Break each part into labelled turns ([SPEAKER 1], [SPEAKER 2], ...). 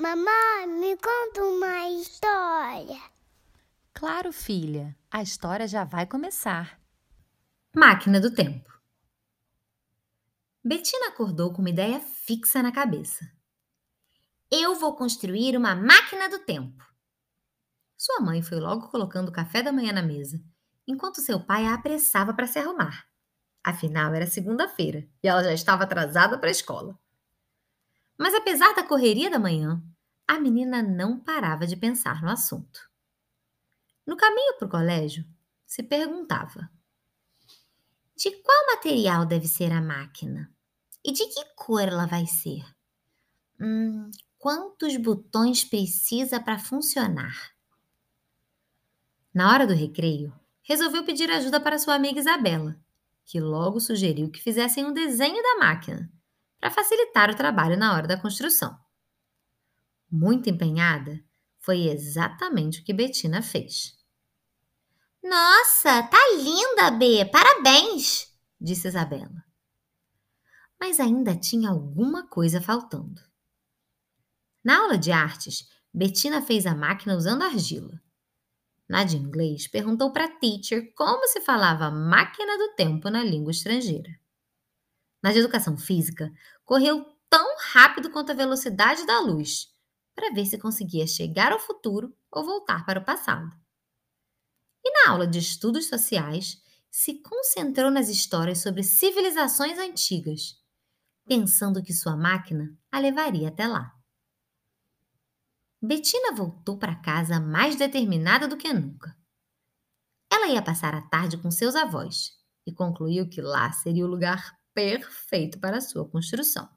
[SPEAKER 1] Mamãe, me conta uma história.
[SPEAKER 2] Claro, filha, a história já vai começar.
[SPEAKER 3] Máquina do Tempo. Betina acordou com uma ideia fixa na cabeça. Eu vou construir uma máquina do tempo. Sua mãe foi logo colocando o café da manhã na mesa, enquanto seu pai a apressava para se arrumar. Afinal, era segunda-feira e ela já estava atrasada para a escola. Mas apesar da correria da manhã, a menina não parava de pensar no assunto. No caminho para o colégio, se perguntava: de qual material deve ser a máquina? E de que cor ela vai ser? Hum, quantos botões precisa para funcionar? Na hora do recreio, resolveu pedir ajuda para sua amiga Isabela, que logo sugeriu que fizessem um desenho da máquina para facilitar o trabalho na hora da construção. Muito empenhada, foi exatamente o que Betina fez. Nossa, tá linda, B! Parabéns! disse Isabela. Mas ainda tinha alguma coisa faltando. Na aula de artes, Betina fez a máquina usando argila. Na de inglês, perguntou para a teacher como se falava máquina do tempo na língua estrangeira. Na de educação física, correu tão rápido quanto a velocidade da luz, para ver se conseguia chegar ao futuro ou voltar para o passado. E na aula de estudos sociais, se concentrou nas histórias sobre civilizações antigas, pensando que sua máquina a levaria até lá. Betina voltou para casa mais determinada do que nunca. Ela ia passar a tarde com seus avós e concluiu que lá seria o lugar perfeito para sua construção.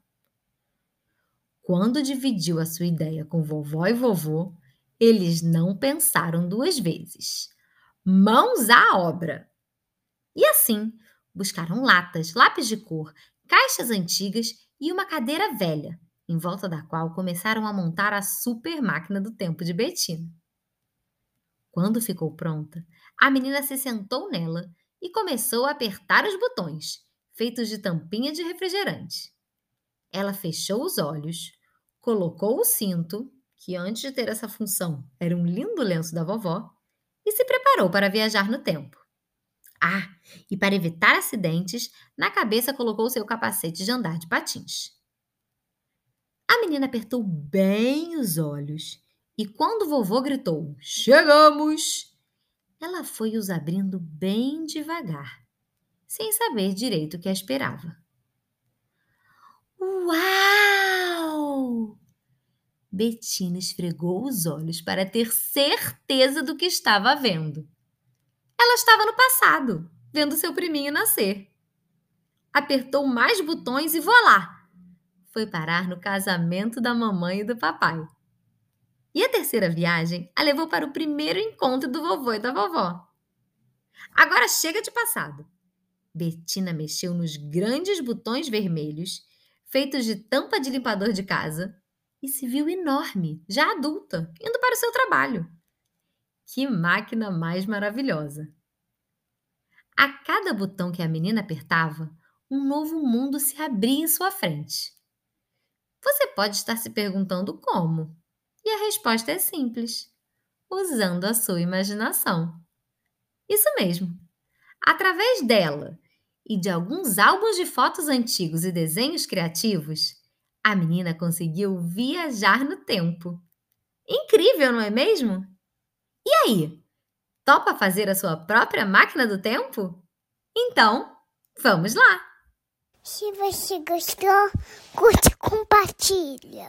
[SPEAKER 3] Quando dividiu a sua ideia com vovó e vovô, eles não pensaram duas vezes. Mãos à obra! E assim, buscaram latas, lápis de cor, caixas antigas e uma cadeira velha, em volta da qual começaram a montar a super máquina do tempo de Betina. Quando ficou pronta, a menina se sentou nela e começou a apertar os botões, feitos de tampinha de refrigerante. Ela fechou os olhos, colocou o cinto, que antes de ter essa função era um lindo lenço da vovó, e se preparou para viajar no tempo. Ah, e para evitar acidentes, na cabeça colocou seu capacete de andar de patins. A menina apertou bem os olhos e, quando o vovô gritou: Chegamos! Ela foi os abrindo bem devagar sem saber direito o que a esperava. Uau! Betina esfregou os olhos para ter certeza do que estava vendo. Ela estava no passado, vendo seu priminho nascer. Apertou mais botões e voilá! Foi parar no casamento da mamãe e do papai. E a terceira viagem a levou para o primeiro encontro do vovô e da vovó. Agora chega de passado. Betina mexeu nos grandes botões vermelhos, feitos de tampa de limpador de casa, e se viu enorme, já adulta, indo para o seu trabalho. Que máquina mais maravilhosa! A cada botão que a menina apertava, um novo mundo se abria em sua frente. Você pode estar se perguntando como, e a resposta é simples: usando a sua imaginação. Isso mesmo. Através dela e de alguns álbuns de fotos antigos e desenhos criativos, a menina conseguiu viajar no tempo. Incrível, não é mesmo? E aí? Topa fazer a sua própria máquina do tempo? Então, vamos lá!
[SPEAKER 1] Se você gostou, curte e compartilha.